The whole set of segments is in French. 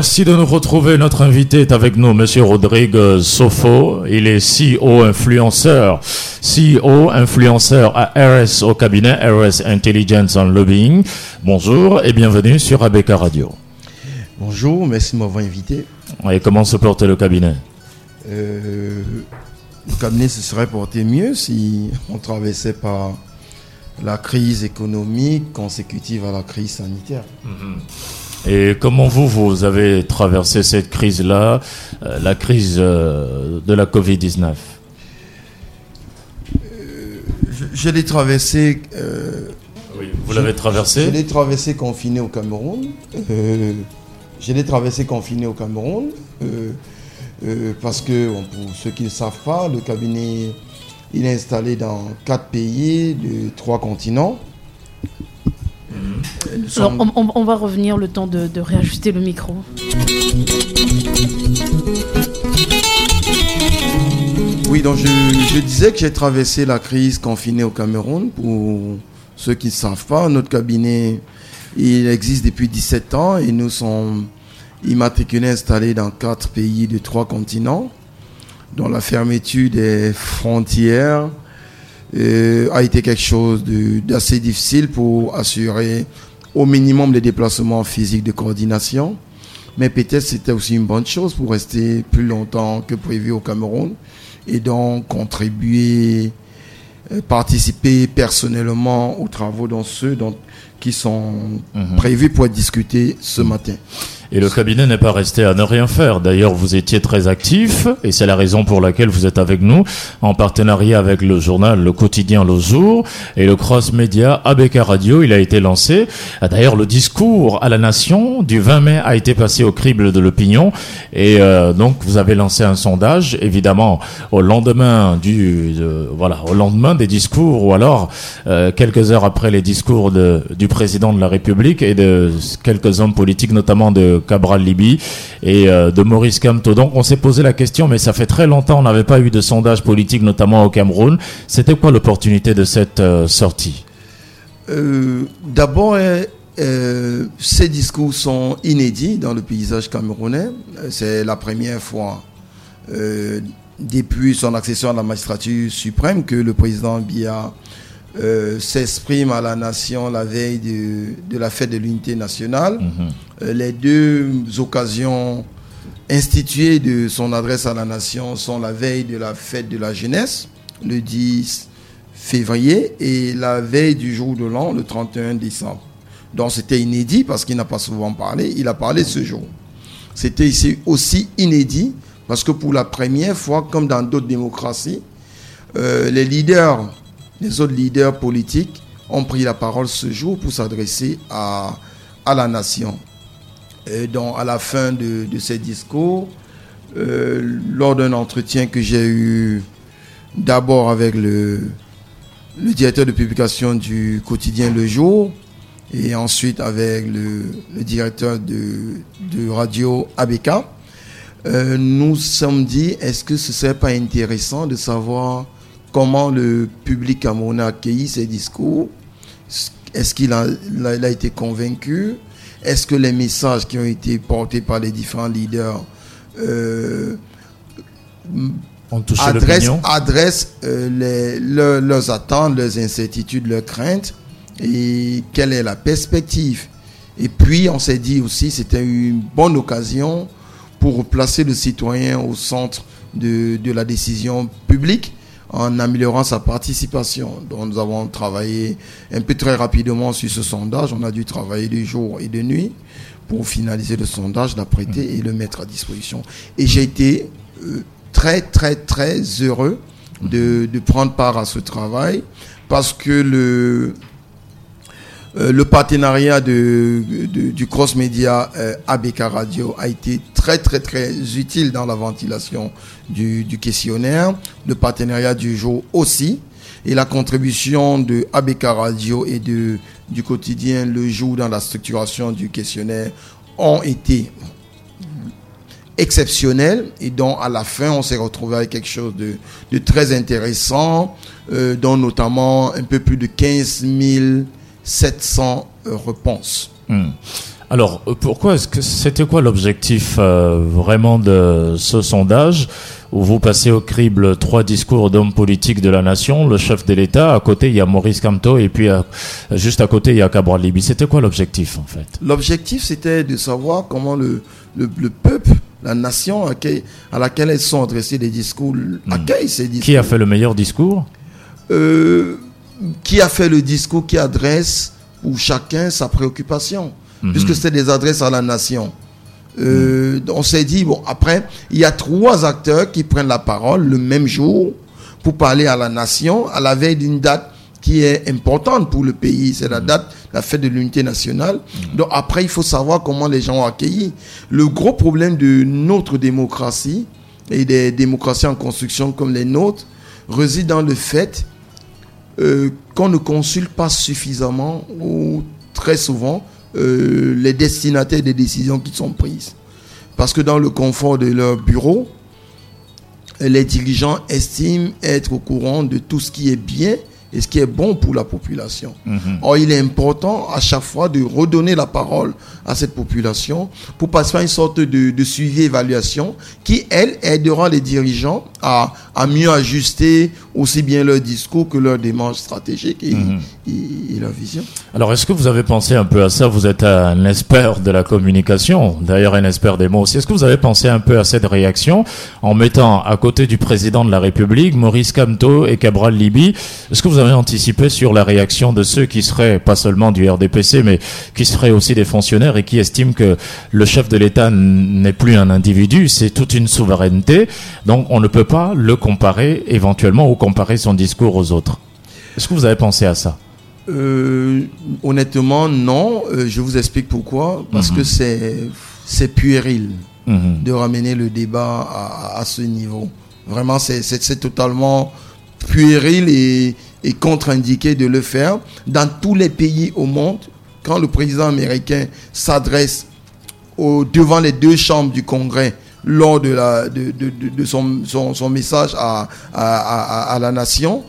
Merci de nous retrouver. Notre invité est avec nous, Monsieur Rodrigue Sofo. Il est CEO influenceur, CEO influenceur à RS au cabinet RS Intelligence and Lobbying. Bonjour et bienvenue sur ABK Radio. Bonjour, merci de m'avoir invité. Et comment se porte le cabinet? Euh, Le cabinet se serait porté mieux si on traversait pas la crise économique consécutive à la crise sanitaire. Mm-hmm. Et comment vous, vous avez traversé cette crise-là, euh, la crise euh, de la Covid-19? Je, je l'ai traversé. oui, vous l'avez traversé? Je l'ai traversé confiné au Cameroun. je l'ai traversé confiné au Cameroun. parce que, pour ceux qui ne savent pas, le cabinet il est installé dans quatre pays de trois continents. Alors, on, va revenir le temps de, réajuster le micro. Oui, donc je, je disais que j'ai traversé la crise confinée au Cameroun. Pour ceux qui ne savent pas, notre cabinet, il existe depuis 17 ans et nous sommes immatriculés installés dans quatre pays de trois continents dont la fermeture des frontières euh, a été quelque chose d'assez difficile pour assurer au minimum les déplacements physiques de coordination. Mais peut-être c'était aussi une bonne chose pour rester plus longtemps que prévu au Cameroun et donc contribuer, euh, participer personnellement aux travaux dans ceux dont, qui sont mhm. prévus pour être discutés ce matin. Et le cabinet n'est pas resté à ne rien faire. D'ailleurs, vous étiez très actif, et c'est la raison pour laquelle vous êtes avec nous, en partenariat avec le journal Le Quotidien Le Jour et le Cross Média ABK Radio. Il a été lancé. D'ailleurs, le discours à la nation du 20 mai a été passé au crible de l'opinion. Et euh, donc, vous avez lancé un sondage, évidemment, au lendemain du, voilà, au lendemain des discours, ou alors euh, quelques heures après les discours de, du président de la République et de quelques hommes politiques, notamment de Cabral Libi et euh, de Maurice Kamto. Donc on s'est posé la question, mais ça fait très longtemps, on n'avait pas eu de sondage politique, notamment au Cameroun. C'était quoi l'opportunité de cette euh, sortie? Euh, D'abord, ces discours sont inédits dans le paysage camerounais. C'est la première fois depuis son accession à la magistrature suprême que le président Biya euh, s'exprime à la nation la veille de, la fête de l'unité nationale. Mhm. Euh, les deux occasions instituées de son adresse à la nation sont la veille de la fête de la jeunesse, le 10 février, et la veille du jour de l'an, le 31 décembre. Donc c'était inédit parce qu'il n'a pas souvent parlé, il a parlé ce jour. C'était aussi inédit parce que pour la première fois, comme dans d'autres démocraties, euh, les leaders les autres leaders politiques ont pris la parole ce jour pour s'adresser à, à la nation. Et donc, à la fin de, de ces discours, euh, lors d'un entretien que j'ai eu d'abord avec le, le, directeur de publication du quotidien Le Jour et ensuite avec le, le directeur de, de, radio ABK, euh, nous sommes dit, est-ce que ce serait pas intéressant de savoir comment le public camerounais a accueilli ces discours. Est-ce qu'il a, a, été convaincu? Est-ce que les messages qui ont été portés par les différents leaders euh, adressent, euh, leurs attentes, leurs incertitudes, leurs craintes? Et quelle est la perspective? Et puis on s'est dit aussi c'était une bonne occasion pour placer le citoyen au centre de, de la décision publique en améliorant sa participation. Donc nous avons travaillé un peu très rapidement sur ce sondage. On a dû travailler de jour et de nuit pour finaliser le sondage, l'apprêter et le mettre à disposition. Et j'ai été euh, très très très heureux de, de, prendre part à ce travail parce que le, euh, le partenariat du cross média euh, ABK Radio a été très très très utile dans la ventilation du, questionnaire. Le partenariat du jour aussi. Et la contribution de ABK Radio et de, du quotidien Le Jour dans la structuration du questionnaire ont été exceptionnels et dont à la fin on s'est retrouvé avec quelque chose de, de très intéressant, euh, dont notamment un peu plus de 15 000 700 réponses. Hmm. Alors, euh, pourquoi est-ce que c'était quoi l'objectif euh, vraiment de ce sondage où vous passez au crible trois discours d'hommes politiques de la nation, le chef de l'État, à côté il y a Maurice Kamto et puis juste à côté il y a Cabral Libi. C'était quoi l'objectif en fait? L'objectif c'était de savoir comment le, le, peuple, la nation à, laquelle elles sont adressées les discours, hmm. accueille ces discours. Qui a fait le meilleur discours? Euh, Qui a fait le discours qui adresse pour chacun sa préoccupation hmm. Puisque c'est des adresses à la nation. Euh, on s'est dit, bon, après, il y a trois acteurs qui prennent la parole le même jour pour parler à la nation à la veille d'une date qui est importante pour le pays. C'est la mm. date, la fête de l'unité nationale. Donc après, il faut savoir comment les gens ont accueilli. Le gros problème de notre démocratie et des démocraties en construction comme les nôtres réside dans le fait euh, qu'on ne consulte pas suffisamment ou très souvent euh, les destinataires des décisions qui sont prises. Parce que dans le confort de leur bureau, les dirigeants estiment être au courant de tout ce qui est bien et ce qui est bon pour la population. Mhm. Or, il est important à chaque fois de redonner la parole à cette population pour passer à une sorte de, de suivi-évaluation qui, elle, aidera les dirigeants à, à, mieux ajuster aussi bien leur discours que leur démarche stratégique et, mhm. Alors, est-ce que vous avez pensé un peu à ça? Vous êtes un expert de la communication, d'ailleurs un expert des mots aussi. Est-ce que vous avez pensé un peu à cette réaction en mettant à côté du président de la République, Maurice Kamto et Cabral Libi Est-ce que vous avez anticipé sur la réaction de ceux qui seraient, pas seulement du RDPC, mais qui seraient aussi des fonctionnaires et qui estiment que le chef de l'État n'est plus un individu, c'est toute une souveraineté? Donc on ne peut pas le comparer éventuellement ou comparer son discours aux autres. Est-ce que vous avez pensé à ça? Euh, Honnêtement, non. Euh, je vous explique pourquoi. Parce mhm. que c'est puéril mhm. de ramener le débat à, à ce niveau. Vraiment, c'est totalement puéril et, et contre-indiqué de le faire. Dans tous les pays au monde, quand le président américain s'adresse devant les deux chambres du Congrès lors de, la, de, de, de son, son, son, message à, à, à, la nation,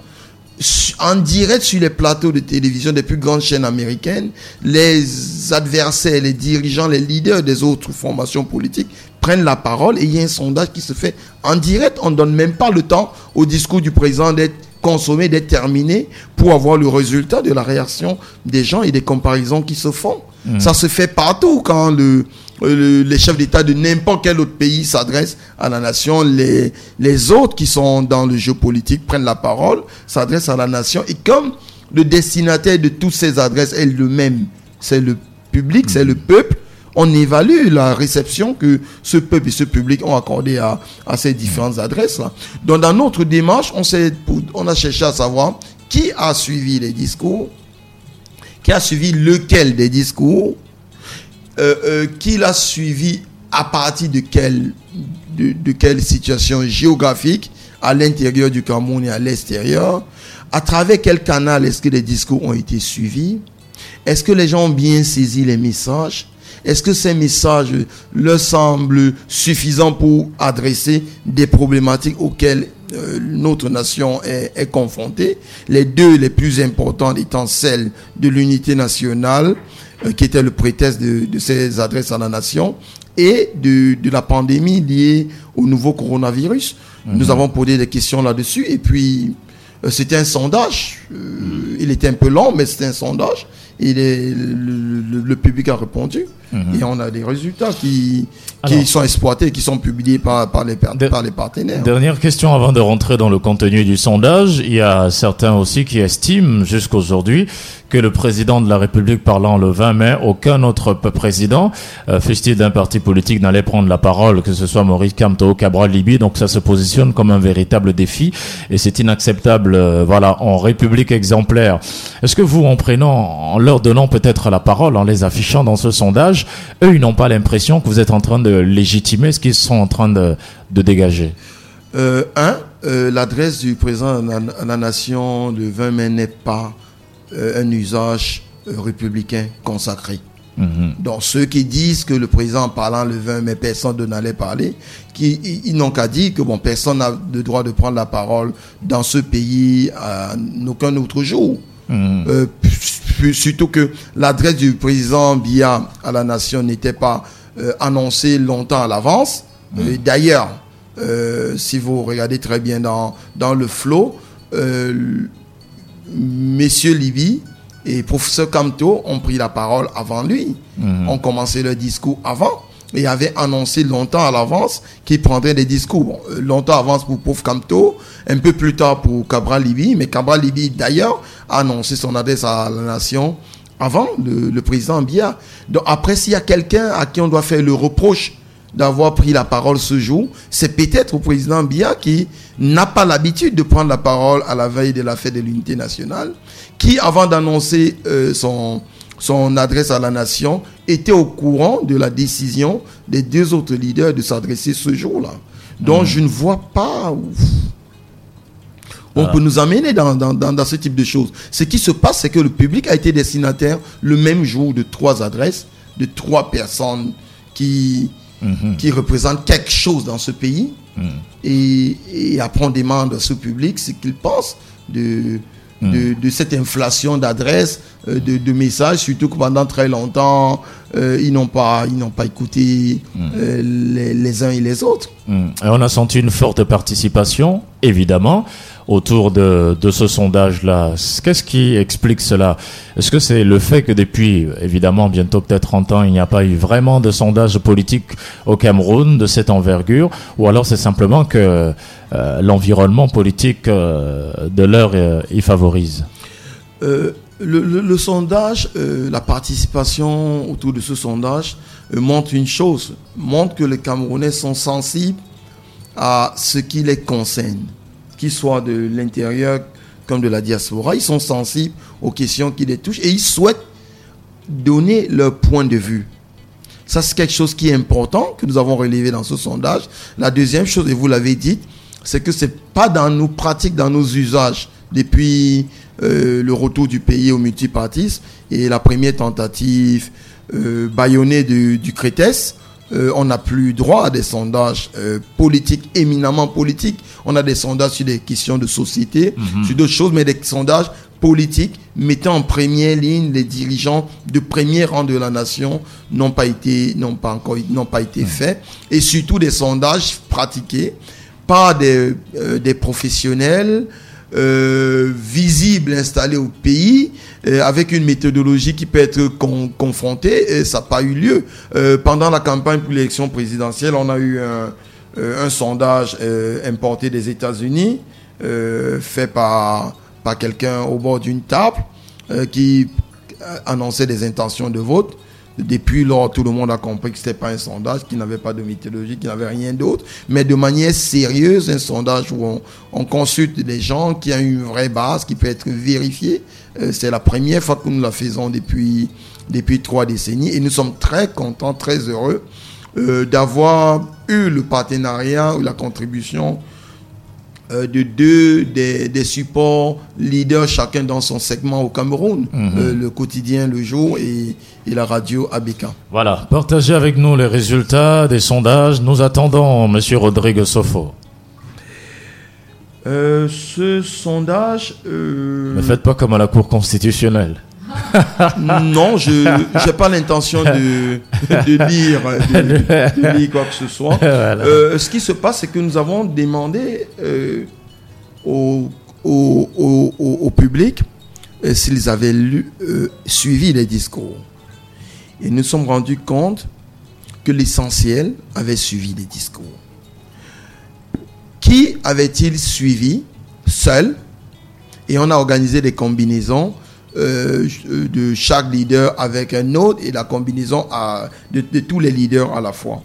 en direct sur les plateaux de télévision des plus grandes chaînes américaines, les adversaires, les dirigeants, les leaders des autres formations politiques prennent la parole et il y a un sondage qui se fait en direct. On ne donne même pas le temps au discours du président d'être consommé, d'être terminé pour avoir le résultat de la réaction des gens et des comparaisons qui se font. Mm. Ça se fait partout quand le, les chefs d'État de n'importe quel autre pays s'adressent à la nation. Les, les autres qui sont dans le jeu politique prennent la parole, s'adressent à la nation. Et comme le destinataire de toutes ces adresses est le même, c'est le public, c'est le peuple, on évalue la réception que ce peuple et ce public ont accordé à, ces différentes adresses-là. Donc, dans notre démarche, on, a cherché à savoir qui a suivi les discours, qui a suivi lequel des discours, euh, euh, qui l'a suivi à partir de quelle, de quelle situation géographique, à l'intérieur du Cameroun et à l'extérieur, à travers quel canal est-ce que les discours ont été suivis, est-ce que les gens ont bien saisi les messages, est-ce que ces messages leur semblent suffisants pour adresser des problématiques auxquelles euh, notre nation est, est, confrontée? Les deux les plus importantes étant celles de l'unité nationale, euh, qui était le prétexte de, de, ces adresses à la nation, et de, de la pandémie liée au nouveau coronavirus. Mhm. Nous avons posé des questions là-dessus, et puis euh, c'était un sondage. il était un peu long, mais c'était un sondage. Et le, le, public a répondu. Mhm. Et on a des résultats qui, qui sont exploités, qui sont publiés par, par, les, par les partenaires. Dernière question avant de rentrer dans le contenu du sondage. Il y a certains aussi qui estiment jusqu'aujourd'hui que le président de la République parlant le 20 mai, aucun autre président, euh, d'un parti politique, n'allait prendre la parole, que ce soit Maurice Kamto, Cabral Libi. Donc ça se positionne comme un véritable défi et c'est inacceptable. Euh, voilà, en République exemplaire. Est-ce que vous, en prenant, en leur donnant peut-être la parole, en les affichant dans ce sondage, eux, ils n'ont pas l'impression que vous êtes en train de légitimer ce qu'ils sont en train de, de dégager euh, Un, euh, l'adresse du président à la nation le 20 mai n'est pas euh, un usage républicain consacré. Mhm. Donc ceux qui disent que le président en parlant le 20 mai, personne ne n'allait parler, qui, ils, n'ont qu'à dire que bon, personne n'a le droit de prendre la parole dans ce pays à aucun autre jour. Mhm. surtout que l'adresse du président Biya à la nation n'était pas annoncée longtemps à l'avance. Mhm. D'ailleurs, si vous regardez très bien dans, dans le flot, Messieurs Libye et professeur Camto ont pris la parole avant lui, mhm. ont commencé leur discours avant et avait annoncé longtemps à l'avance qu'il prendrait des discours. Euh, longtemps à l'avance pour Pauvre Camto, un peu plus tard pour Cabral Libi, mais Cabral Libi d'ailleurs a annoncé son adresse à la nation avant le, président Biya. Donc après, s'il y a quelqu'un à qui on doit faire le reproche d'avoir pris la parole ce jour, c'est peut-être au président Biya qui n'a pas l'habitude de prendre la parole à la veille de la fête de l'unité nationale, qui avant d'annoncer euh, son, son adresse à la nation, était au courant de la décision des deux autres leaders de s'adresser ce jour-là. Donc hmm. je ne vois pas où on peut nous amener dans, dans, ce type de choses. Ce qui se passe, c'est que le public a été destinataire le même jour de trois adresses, de trois personnes qui, hmm. qui représentent quelque chose dans ce pays. Hmm. Et, et après, on demande à ce public ce qu'il pense de, de, cette inflation d'adresses, euh, de, messages, surtout que pendant très longtemps, euh, ils n'ont pas, ils n'ont pas écouté euh, les, uns et les autres. Et on a senti une forte participation, évidemment autour de, de ce sondage-là. Qu'est-ce qui explique cela? Est-ce que c'est le fait que depuis, évidemment, bientôt peut-être 30 ans, il n'y a pas eu vraiment de sondage politique au Cameroun de cette envergure, ou alors c'est simplement que euh, l'environnement politique euh, de l'heure euh, y favorise? Le, le, sondage, la participation autour de ce sondage montre une chose, montre que les Camerounais sont sensibles à ce qui les concerne qu'ils soient de l'intérieur comme de la diaspora, ils sont sensibles aux questions qui les touchent et ils souhaitent donner leur point de vue. Ça, c'est quelque chose qui est important que nous avons relevé dans ce sondage. La deuxième chose, et vous l'avez dit, c'est que ce n'est pas dans nos pratiques, dans nos usages, depuis euh, le retour du pays au multipartisme et la première tentative euh, bâillonnée du, du euh, on n'a plus droit à des sondages euh, politiques, éminemment politiques. On a des sondages sur des questions de société, mhm. sur d'autres choses, mais des sondages politiques mettant en première ligne les dirigeants de premier rang de la nation n'ont pas été, n'ont pas encore, n'ont pas été faits. Et surtout des sondages pratiqués par des, euh, des professionnels, euh, visible installé au pays euh, avec une méthodologie qui peut être confrontée et ça n'a pas eu lieu. Euh, pendant la campagne pour l'élection présidentielle, on a eu un, sondage importé des États-Unis fait par quelqu'un au bord d'une table qui annonçait des intentions de vote. Depuis lors, tout le monde a compris que ce n'était pas un sondage, qu'il n'avait pas de méthodologie, qu'il n'avait rien d'autre, mais de manière sérieuse, un sondage où on, consulte des gens qui ont une vraie base, qui peut être vérifiée. Euh, c'est la première fois que nous la faisons depuis, depuis trois décennies et nous sommes très contents, très heureux euh, d'avoir eu le partenariat ou la contribution euh, de deux des, supports leaders, chacun dans son segment au Cameroun, mhm. euh, le quotidien Le Jour et, la radio ABK. Voilà, partagez avec nous les résultats des sondages. Nous attendons Monsieur Rodrigue Sofo. Euh, ce sondage... Ne faites pas comme à la Cour constitutionnelle. Non, je n'ai pas l'intention de, de, lire, de, lire quoi que ce soit. Euh, ce qui se passe, c'est que nous avons demandé euh, au, au, au, public euh, s'ils avaient lu, suivi les discours. Et nous sommes rendus compte que l'essentiel avait suivi les discours. Qui avait-il suivi? Seul Et on a organisé des combinaisons euh, de chaque leader avec un autre et la combinaison de, tous les leaders à la fois.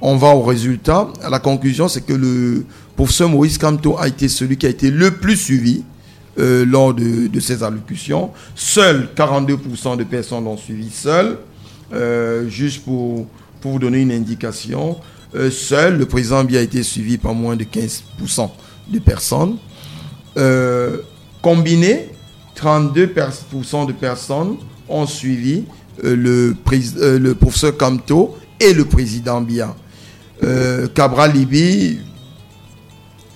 On va au résultat. La conclusion, c'est que le professeur Maurice Camto a été celui qui a été le plus suivi euh, lors de, ces allocutions. Seuls 42% de personnes l'ont suivi seul. Euh, juste pour, pour vous donner une indication, seul le président Bia a été suivi par moins de 15% de personnes. combiné, 32% de personnes ont suivi euh, le, euh, le, professeur Camto et le président Bia. Euh, Cabral Libi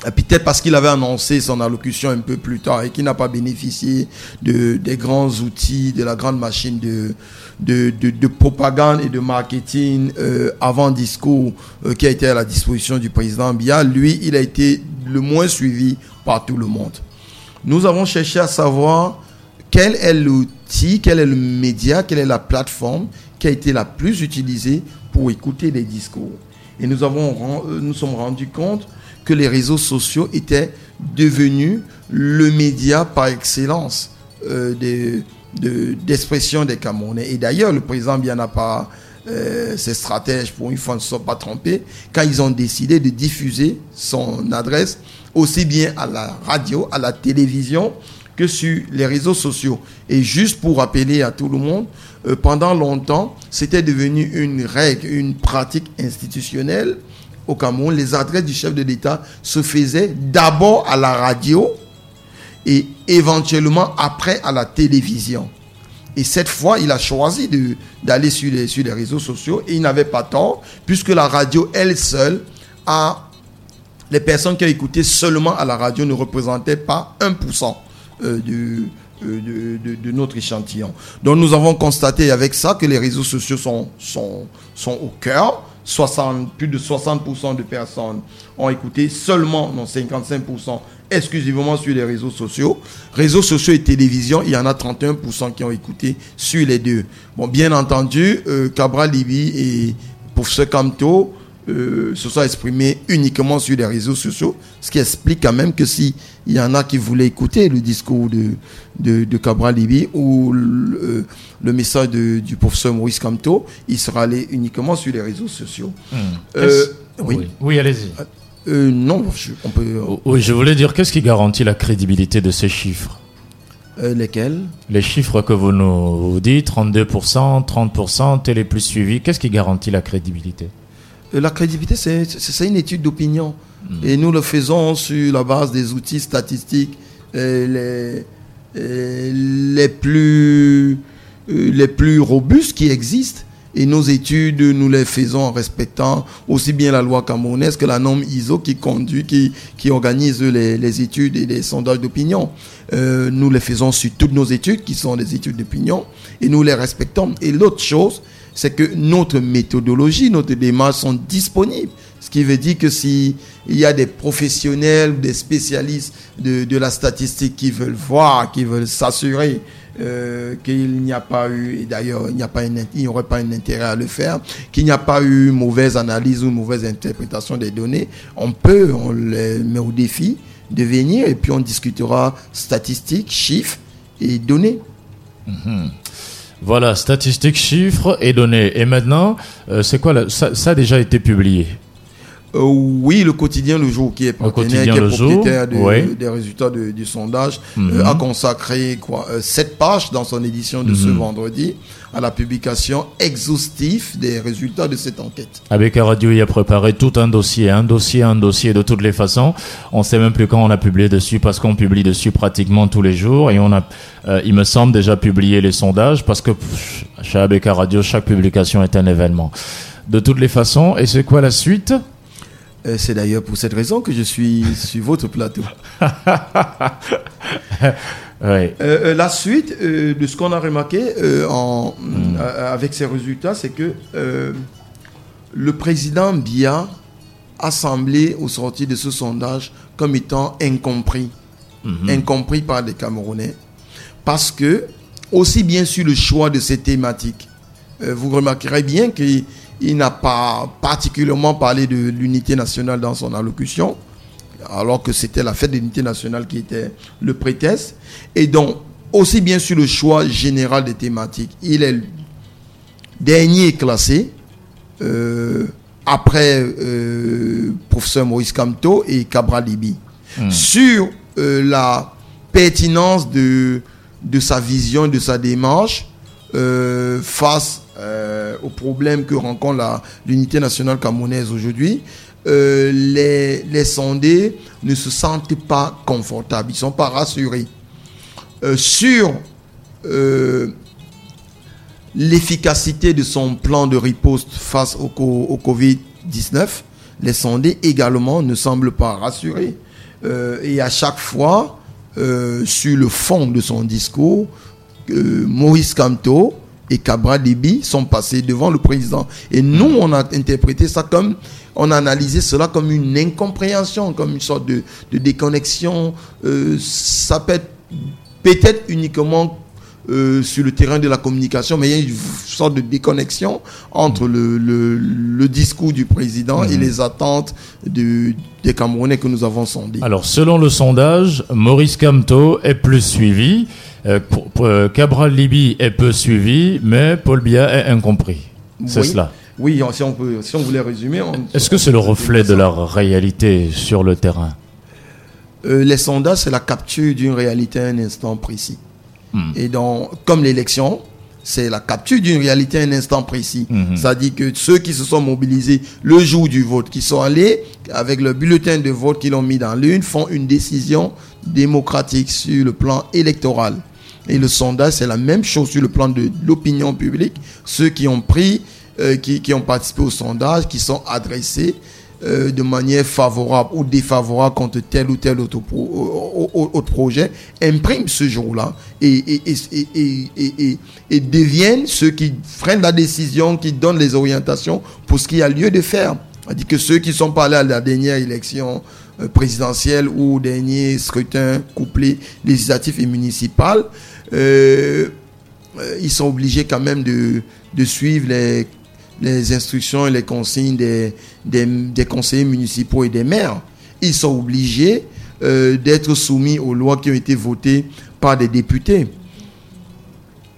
peut-être parce qu'il avait annoncé son allocution un peu plus tard et qu'il n'a pas bénéficié de, des grands outils, de la grande machine de, de, de, propagande et de marketing avant discours qui a été à la disposition du président Biya, lui, il a été le moins suivi par tout le monde. Nous avons cherché à savoir quel est l'outil, quel est le média, quelle est la plateforme qui a été la plus utilisée pour écouter les discours. Et nous avons euh, nous sommes rendus compte que les réseaux sociaux étaient devenus le média par excellence euh, d'expression des Camerounais. Et d'ailleurs, le président bien pas euh, ses stratèges, pour une fois, ne sont pas trompés quand ils ont décidé de diffuser son adresse aussi bien à la radio, à la télévision que sur les réseaux sociaux. Et juste pour rappeler à tout le monde, euh, pendant longtemps, c'était devenu une règle, une pratique institutionnelle au Cameroun, les adresses du chef de l'État se faisaient d'abord à la radio et éventuellement après à la télévision. Et cette fois, il a choisi d'aller sur les, sur les réseaux sociaux et il n'avait pas tort, puisque la radio, elle seule, a, les personnes qui ont écouté seulement à la radio ne représentaient pas 1% euh, euh, de, de, notre échantillon. Donc nous avons constaté avec ça que les réseaux sociaux sont, sont, au cœur 60, plus de 60% de personnes ont écouté, seulement, non, 55% exclusivement sur les réseaux sociaux. Réseaux sociaux et télévision, il y en a 31% qui ont écouté sur les deux. Bon, bien entendu, euh, et pour ce Camto euh, se sont exprimés uniquement sur les réseaux sociaux, ce qui explique quand même que si il y en a qui voulaient écouter le discours de, de, de Cabral Libi ou le, le message de, du professeur Maurice Camto, il sera allé uniquement sur les réseaux sociaux. Hmm. Euh, oui, oui allez-y. Euh, euh, non, je, on peut. Oui, je voulais dire, qu'est-ce qui garantit la crédibilité de ces chiffres? Lesquels? Les chiffres que vous nous dites, 32%, 30%, tel est plus suivi, qu'est-ce qui garantit la crédibilité? La crédibilité, c'est une étude d'opinion. Et nous le faisons sur la base des outils statistiques les, les plus euh, les plus robustes qui existent. Et nos études, nous les faisons en respectant aussi bien la loi camerounaise que la norme ISO qui conduit, qui, qui organise les, les études et les sondages d'opinion. Euh, nous les faisons sur toutes nos études, qui sont des études d'opinion, et nous les respectons. Et l'autre chose, c'est que notre méthodologie, notre démarche sont disponibles. Ce qui veut dire que s'il y a des professionnels, des spécialistes de, la statistique qui veulent voir, qui veulent s'assurer euh, qu'il n'y a pas eu, et d'ailleurs il n'y aurait pas un intérêt à le faire, qu'il n'y a pas eu mauvaise analyse ou mauvaise interprétation des données, on peut, on les met au défi de venir et puis on discutera statistiques, chiffres et données. Mhm. Voilà, statistiques, chiffres et données. Et maintenant, euh, c'est quoi ça, ça a déjà été publié euh, oui, le quotidien Le Jour, qui est partenaire, qui est propriétaire des résultats du sondage, mhm. euh, a consacré quoi, euh, sept pages dans son édition de ce mhm. vendredi à la publication exhaustive des résultats de cette enquête. Avec Radio, il a préparé tout un dossier, un dossier, un dossier de toutes les façons. On sait même plus quand on a publié dessus parce qu'on publie dessus pratiquement tous les jours et on a, il me semble, déjà publié les sondages parce que chez ABK Radio, chaque publication est un événement. De toutes les façons, et c'est quoi la suite? euh, c'est d'ailleurs pour cette raison que je suis sur votre plateau. Euh, euh, la suite de ce qu'on a remarqué en, hmm. avec ces résultats, c'est que le président Bia a semblé au sortir de ce sondage comme étant incompris, hmm. incompris par les Camerounais, parce que aussi bien sur le choix de ces thématiques, vous remarquerez bien qu'il il n'a pas particulièrement parlé de l'unité nationale dans son allocution, alors que c'était la fête de l'unité nationale qui était le prétexte. Et donc, aussi bien sur le choix général des thématiques, il est le dernier classé, euh, après euh, professeur Maurice Camto et Cabral Libi. Hmm. Sur euh, la pertinence de, de sa vision, de sa démarche, face euh, aux problèmes que rencontre l'unité nationale camerounaise aujourd'hui, euh, les, les, sondés ne se sentent pas confortables, ils ne sont pas rassurés. Euh, sur l'efficacité de son plan de riposte face au, au Covid-19, les sondés également ne semblent pas rassurés. Euh, et à chaque fois, euh, sur le fond de son discours, euh, Maurice Kamto et Cabra Debi sont passés devant le président. Et nous, on a interprété ça comme, on a analysé cela comme une incompréhension, comme une sorte de, de déconnexion. Euh, ça peut être peut-être uniquement euh, sur le terrain de la communication, mais il y a une sorte de déconnexion entre le, le, le discours du président et Mhm. les attentes de, des Camerounais que nous avons sondés. Alors, selon le sondage, Maurice Kamto est plus suivi, pour- pour- euh, Cabral Libi est peu suivi, mais Paul Biya est incompris. C'est Oui. cela. Oui, si on, peut, si on voulait résumer. Est-ce que c'est le reflet de la réalité sur le terrain Euh, les sondages, c'est la capture d'une réalité à un instant précis. Hmm. Et donc, comme l'élection, c'est la capture d'une réalité à un instant précis. Mhm. C'est-à-dire que ceux qui se sont mobilisés le jour du vote, qui sont allés avec le bulletin de vote qu'ils ont mis dans l'une, font une décision démocratique sur le plan électoral. Et le sondage, c'est la même chose sur le plan de l'opinion publique. Ceux qui ont pris, euh, qui, ont participé au sondage, qui sont adressés euh, de manière favorable ou défavorable contre tel ou tel autre, autre projet, impriment ce jour-là et, deviennent ceux qui freinent la décision, qui donnent les orientations pour ce qu'il y a lieu de faire. C'est-à-dire que ceux qui sont pas allés à la dernière élection euh, présidentielle ou au dernier scrutin couplé législatif et municipal, euh, ils sont obligés quand même de, de suivre les, les instructions et les consignes des, des, des conseillers municipaux et des maires. Ils sont obligés euh, d'être soumis aux lois qui ont été votées par des députés.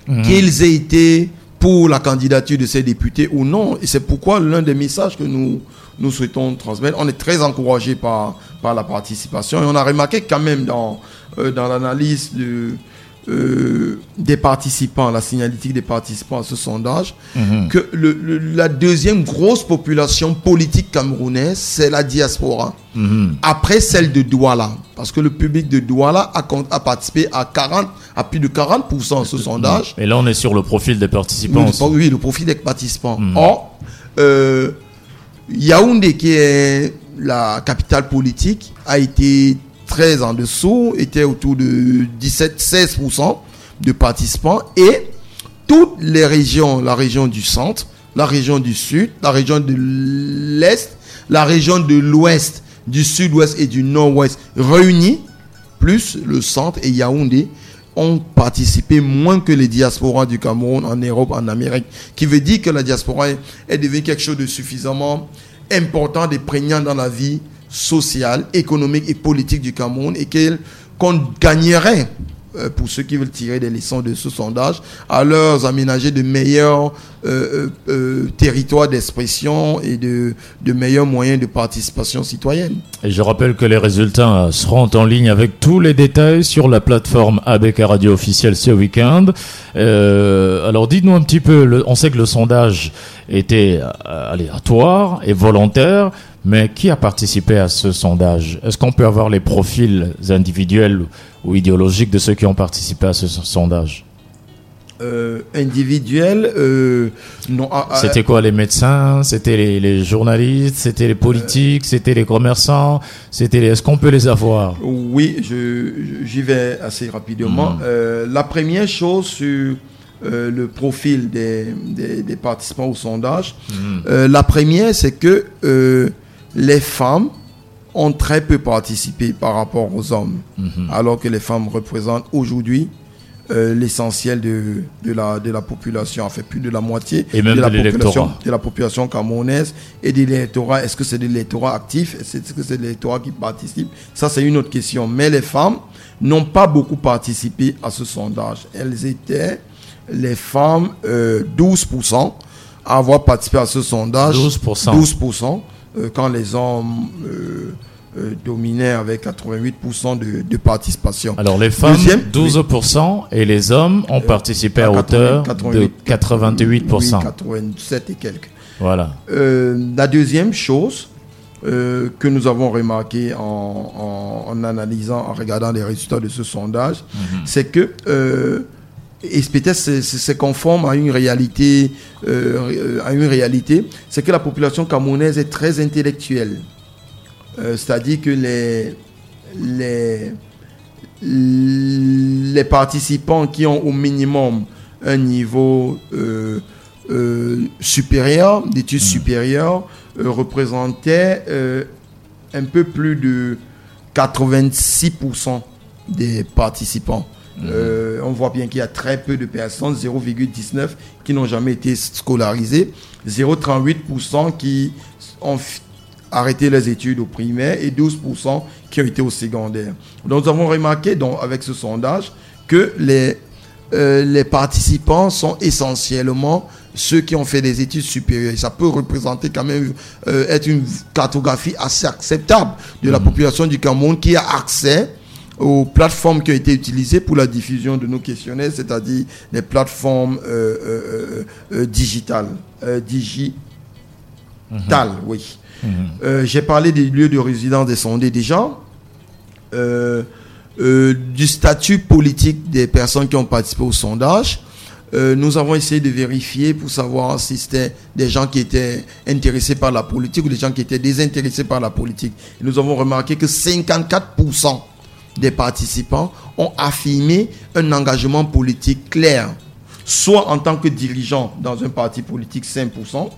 Mhm. Qu'ils aient été pour la candidature de ces députés ou non. Et c'est pourquoi l'un des messages que nous, nous souhaitons transmettre, on est très encouragé par, par la participation. Et on a remarqué quand même dans, euh, dans l'analyse de, euh, des participants, la signalétique des participants à ce sondage, Mhm. que le- le- la deuxième grosse population politique camerounaise, c'est la diaspora. Mhm. Après celle de Douala, parce que le public de Douala a, participé à 40, à plus de 40% à ce sondage. Et là, on est sur le profil des participants. Oui, aussi. oui, le profit des participants. Mhm. Or, euh, Yaoundé, qui est la capitale politique, a été très en dessous, était autour de 17-16% de participants. Et toutes les régions, la région du centre, la région du sud, la région de l'est, la région de l'ouest, du sud-ouest et du nord-ouest réunis, plus le centre et Yaoundé, ont participé moins que les diasporas du Cameroun en Europe, en Amérique, qui veut dire que la diaspora est, devenue quelque chose de suffisamment important, de prégnant dans la vie sociale, économique et politique du Cameroun et qu'on gagnerait, euh, pour ceux qui veulent tirer des leçons de ce sondage, à leur aménager de meilleurs euh, euh, territoires d'expression et de, de meilleurs moyens de participation citoyenne. Et je rappelle que les résultats seront en ligne avec tous les détails sur la plateforme ABK Radio officielle ce week-end. Alors dites-nous un petit peu, on sait que le sondage était aléatoire et volontaire, mais qui a participé à ce sondage? Est-ce qu'on peut avoir les profils individuels ou idéologiques de ceux qui ont participé à ce so- sondage? Euh, individuel, euh, non. ah, ah, C'était quoi les médecins? C'était les, les journalistes? C'était les politiques? C'était les commerçants? C'était les... Est-ce qu'on peut les avoir? Oui, je, j'y vais assez rapidement. Mhm. Euh, la première chose sur euh, le profil des, des, des participants au sondage, euh, la première, c'est que euh, les femmes ont très peu participé par rapport aux hommes, Mhm. alors que les femmes représentent aujourd'hui euh, l'essentiel de, de, la, de la population, en fait plus de la moitié Et même de, la de population, de la population camerounaise et de l'électorat. Est-ce que c'est de l'électorat actif? Est-ce que c'est de l'électorat qui participe? Ça, c'est une autre question. Mais les femmes n'ont pas beaucoup participé à ce sondage. Elles étaient, les femmes, euh, 12% à avoir participé à ce sondage. 12%. 12%, euh, quand les hommes euh, euh, dominaient avec 88% de, de participation. Alors les femmes, Deuxième, 12%, et les hommes ont participé à, hauteur 80, de 88%. Oui, 87 et quelques. Voilà. Euh, la deuxième chose euh, que nous avons remarqué en, en- en analysant, en regardant les résultats de ce sondage, c'est que, euh, et peut-être c'est- c'est c'est conforme à une réalité, euh, à une réalité, c'est que la population camerounaise est très intellectuelle. Euh, C'est-à-dire que les, les, les participants qui ont au minimum un niveau euh, euh, supérieur, d'études mmh. supérieures, euh, représentaient un peu plus de 86% des participants. Mmh. on voit bien qu'il y a très peu de personnes, 0,19, qui n'ont jamais été scolarisées, 0,38% qui ont arrêté les études au primaire et 12% qui ont été au secondaire. Donc nous avons remarqué donc, avec ce sondage que les, euh, les participants sont essentiellement ceux qui ont fait des études supérieures. ça peut représenter quand même euh, être une cartographie assez acceptable de la mmh. population du Cameroun qui a accès aux plateformes qui ont été utilisées pour la diffusion de nos questionnaires, c'est-à-dire les plateformes euh, digitales. digitales, mmh. oui. Euh, j'ai parlé des lieux de résidence des sondés déjà. Euh, euh, du statut politique des personnes qui ont participé au sondage. nous avons essayé de vérifier pour savoir si c'était des gens qui étaient intéressés par la politique ou des gens qui étaient désintéressés par la politique. nous avons remarqué que 54% des participants ont affirmé un engagement politique clair, soit en tant que dirigeant dans un parti politique 5%,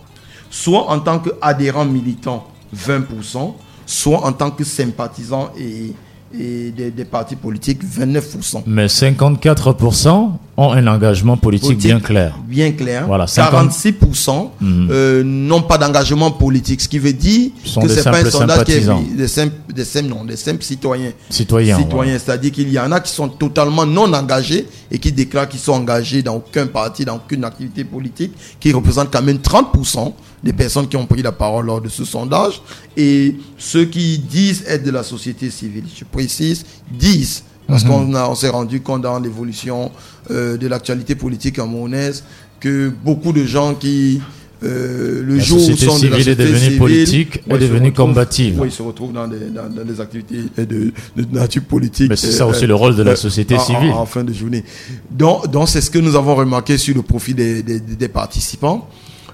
soit en tant qu'adhérent militant 20%, soit en tant que sympathisant et, des, partis politiques 29%. Mais 54% ont un engagement politique, bien clair. Bien clair. Voilà, 46% mhm. euh, n'ont pas d'engagement politique, ce qui veut dire que c'est pas un sondage qui est des simples, des simples, non, des simples citoyens. Citoyens. Citoyens, c'est-à-dire qu'il y en a qui sont totalement non engagés et qui déclarent qu'ils sont engagés dans aucun parti, dans aucune activité politique, qui représentent quand même 30% des personnes qui ont pris la parole lors de ce sondage. Et ceux qui disent être de la société civile, je précise, disent, parce mhm. qu'on on s'est rendu compte dans l'évolution euh, de l'actualité politique camerounaise que beaucoup de gens qui euh, le jour où sont de la société est devenue politique, est devenue combative. Oui, ils se retrouvent dans des, dans, des activités de, de, nature politique. Mais c'est ça aussi le rôle de la euh, société civile. En, fin de journée. Donc, donc c'est ce que nous avons remarqué sur le profil des, des, des participants.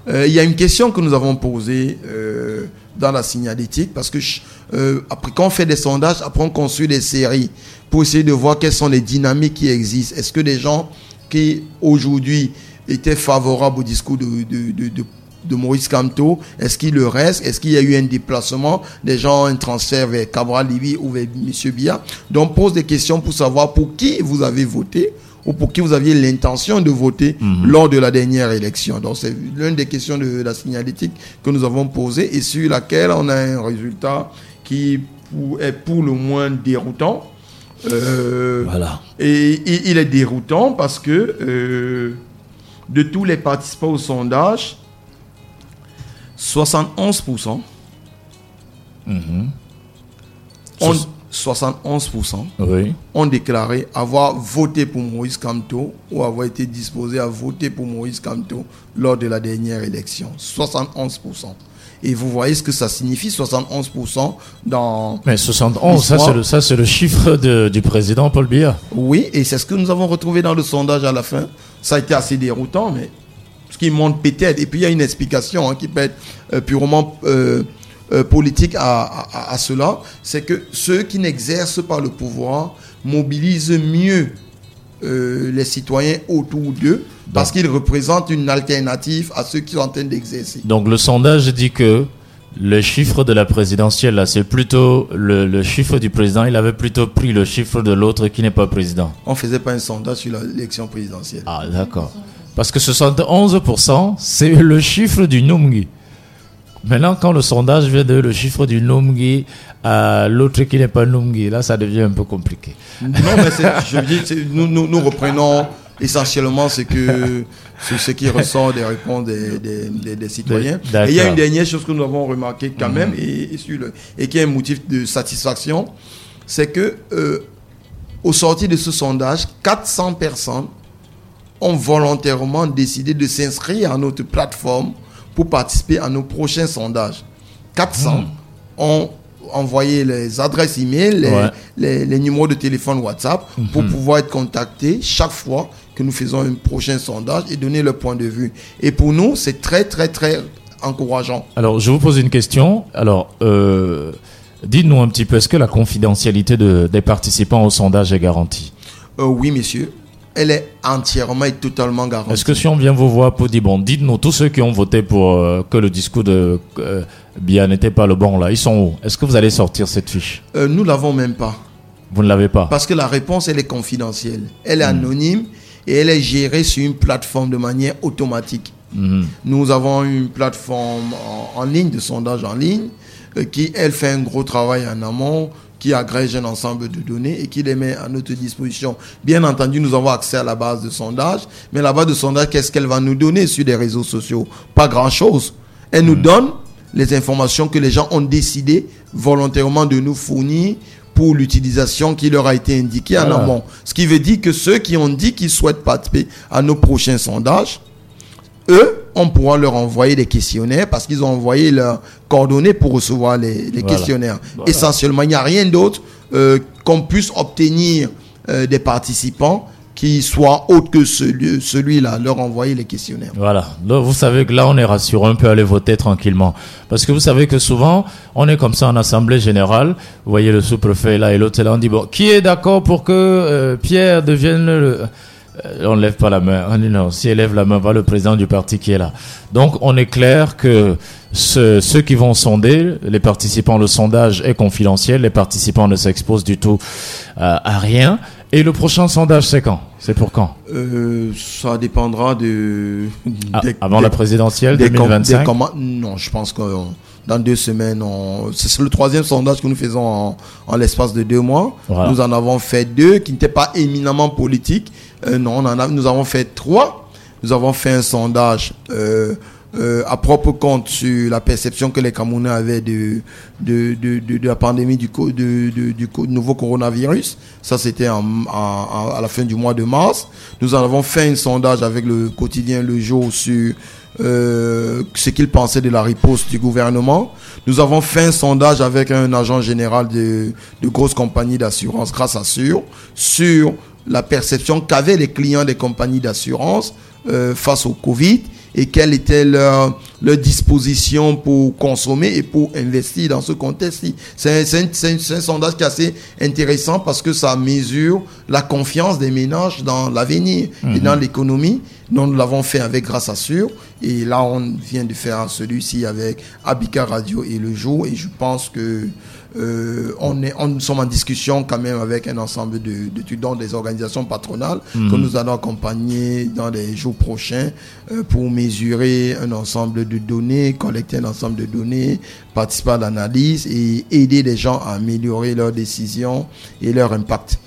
Euh, il y a une question que nous avons posée euh, dans la signalétique parce que euh, après quand on fait des sondages, après on construit des séries pour essayer de voir quelles sont les dynamiques qui existent. Est-ce que des gens qui aujourd'hui étaient favorables au discours de, de, de, de Maurice Camteau, est-ce qu'il le reste? Est-ce qu'il y a eu un déplacement? Des gens, un transfert vers Cabral Libi ou vers M. Bia? Donc, on pose des questions pour savoir pour qui vous avez voté ou pour qui vous aviez l'intention de voter mhm. lors de la dernière élection. Donc c'est l'une des questions de la signalétique que nous avons posée et sur laquelle on a un résultat qui est pour le moins déroutant. Euh, voilà. Et, il est déroutant parce que euh, de tous les participants au sondage, 71% mhm. ont, 71% ont déclaré avoir voté pour Moïse Kamto ou avoir été disposés à voter pour Moïse Kamto lors de la dernière élection. 71%. Et vous voyez ce que ça signifie, 71% dans... Mais 71, ça c'est, le, ça c'est le chiffre du président Paul Biya. Oui, et c'est ce que nous avons retrouvé dans le sondage à la fin. Ça a été assez déroutant, mais ce qui montre peut-être, et puis il y a une explication hein, qui peut être euh, purement... Euh, euh, politique à, cela, c'est que ceux qui n'exercent pas le pouvoir mobilisent mieux euh, les citoyens autour d'eux parce qu'ils représentent une alternative à ceux qui sont en train d'exercer. Donc le sondage dit que le chiffre de la présidentielle, là, c'est plutôt le, chiffre du président. Il avait plutôt pris le chiffre de l'autre qui n'est pas président. On ne faisait pas un sondage sur l'élection présidentielle. Ah, d'accord. Parce que 71%, c'est le chiffre du Numgi. Maintenant, quand le sondage vient de le chiffre du Numgi à l'autre qui n'est pas Numgi, là, ça devient un peu compliqué. Non, mais je dis, nous, nous, nous, reprenons essentiellement ce, que, ce, qui ressort des réponses des, des, des, citoyens. Et il y a une dernière chose que nous avons remarqué quand même, mhm. et, et, qui est un motif de satisfaction, c'est que euh, au sortir de ce sondage, 400 personnes ont volontairement décidé de s'inscrire à notre plateforme pour participer à nos prochains sondages. 400 hmm. ont envoyé les adresses e-mail, les, les, numéros de téléphone WhatsApp pour hmm. pouvoir être contactés chaque fois que nous faisons un prochain sondage et donner leur point de vue. Et pour nous, c'est très, très, très encourageant. Alors, je vous pose une question. Alors, euh, Dites-nous un petit peu, est-ce que la confidentialité des participants au sondage est garantie? Euh, Oui, monsieur. Elle est entièrement et totalement garantie. Est-ce que si on vient vous voir pour dire, bon, dites-nous, tous ceux qui ont voté pour euh, que le discours de euh, Bia n'était pas le bon, là, ils sont où? Est-ce que vous allez sortir cette fiche? Nous l'avons même pas. Vous ne l'avez pas? Parce que la réponse, elle est confidentielle. Elle est hmm. anonyme et elle est gérée sur une plateforme de manière automatique. Hmm. Nous avons une plateforme en ligne, de sondage en ligne, euh, qui, elle, fait un gros travail en amont, qui agrège un ensemble de données et qui les met à notre disposition. Bien entendu, nous avons accès à la base de sondage, mais la base de sondage, qu'est-ce qu'elle va nous donner sur les réseaux sociaux? Pas grand-chose. Elle nous hmm. donne les informations que les gens ont décidé volontairement de nous fournir pour l'utilisation qui leur a été indiquée en amont. Ce qui veut dire que ceux qui ont dit qu'ils souhaitent participer à nos prochains sondages, eux, on pourra leur envoyer des questionnaires parce qu'ils ont envoyé leurs coordonnées pour recevoir les, questionnaires. Essentiellement, il n'y a rien d'autre euh, qu'on puisse obtenir euh, des participants qui soient autres que celui-là, leur envoyer les questionnaires. Voilà. Donc, vous savez que là, on est rassuré, on peut aller voter tranquillement. Parce que vous savez que souvent, on est comme ça en assemblée générale. Vous voyez le sous-préfet là et l'autre là, on dit, bon, qui est d'accord pour que euh, Pierre devienne le on ne lève pas la main. On dit non, si elle lève la main, va le président du parti qui est là. Donc on est clair que ceux, qui vont sonder, les participants, le sondage est confidentiel, les participants ne s'exposent du tout euh, à rien. Et le prochain sondage, c'est quand? C'est pour quand? Euh, Ça dépendra de... Ah, avant la présidentielle 2025 Non, je pense que dans deux semaines, c'est le troisième sondage que nous faisons en, l'espace de deux mois. Nous en avons fait deux qui n'étaient pas éminemment politiques, euh, non, nous avons fait trois. Nous avons fait un sondage euh, euh, à propre compte sur la perception que les Camerounais avaient de, de, de, la pandémie du, du, nouveau coronavirus. Ça, c'était à la fin du mois de mars. Nous en avons fait un sondage avec le quotidien Le Jour sur ce qu'ils pensaient de la riposte du gouvernement. Nous avons fait un sondage avec un agent général de, de grosses compagnies d'assurance, grâce à sur la perception qu'avaient les clients des compagnies d'assurance euh, face au Covid et quelle était leur, leur disposition pour consommer et pour investir dans ce contexte-ci. C'est un, sondage qui est assez intéressant parce que ça mesure la confiance des ménages dans l'avenir et mhm. dans l'économie. Nous, nous l'avons fait avec Grâce Assure et là on vient de faire celui-ci avec Abika Radio et Le Jour et je pense que euh, on, est, on sommes en discussion quand même avec un ensemble de, des organisations patronales que mhm. nous allons accompagner dans les jours prochains euh, pour mesurer un ensemble de données, collecter un ensemble de données, participer à l'analyse et aider les gens à améliorer leurs décisions et leur impact.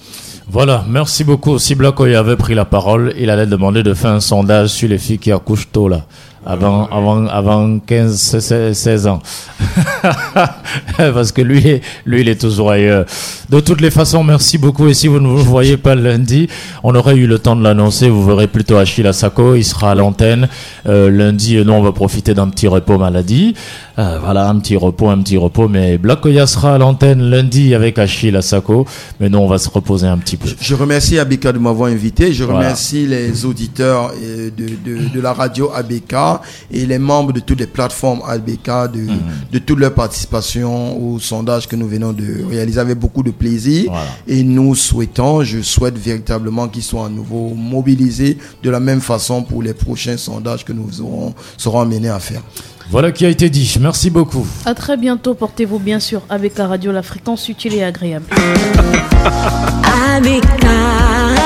Voilà, merci beaucoup. Si Blakoy avait pris la parole, il allait demander de faire un sondage sur les filles qui accouchent tôt là avant, avant, avant 15, 16 ans. Parce que lui, lui, il est toujours ailleurs. De toutes les façons, merci beaucoup. Et si vous ne vous voyez pas lundi, on aurait eu le temps de l'annoncer. Vous verrez plutôt Achille Asako. Il sera à l'antenne. Euh, lundi, nous, on va profiter d'un petit repos maladie. Euh, voilà, un petit repos, un petit repos. Mais Blakoya sera à l'antenne lundi avec Achille Asako. Mais nous, on va se reposer un petit peu. Je remercie Abeka de m'avoir invité. Je remercie les auditeurs de, de, de la radio Abeka et les membres de toutes les plateformes ABK de, mhm. de toute leur participation au sondage que nous venons de réaliser avec beaucoup de plaisir. Et nous souhaitons, je souhaite véritablement qu'ils soient à nouveau mobilisés de la même façon pour les prochains sondages que nous aurons, serons amenés à faire. Voilà qui a été dit. Merci beaucoup. À très bientôt. Portez-vous bien sûr avec la radio, la fréquence utile et agréable.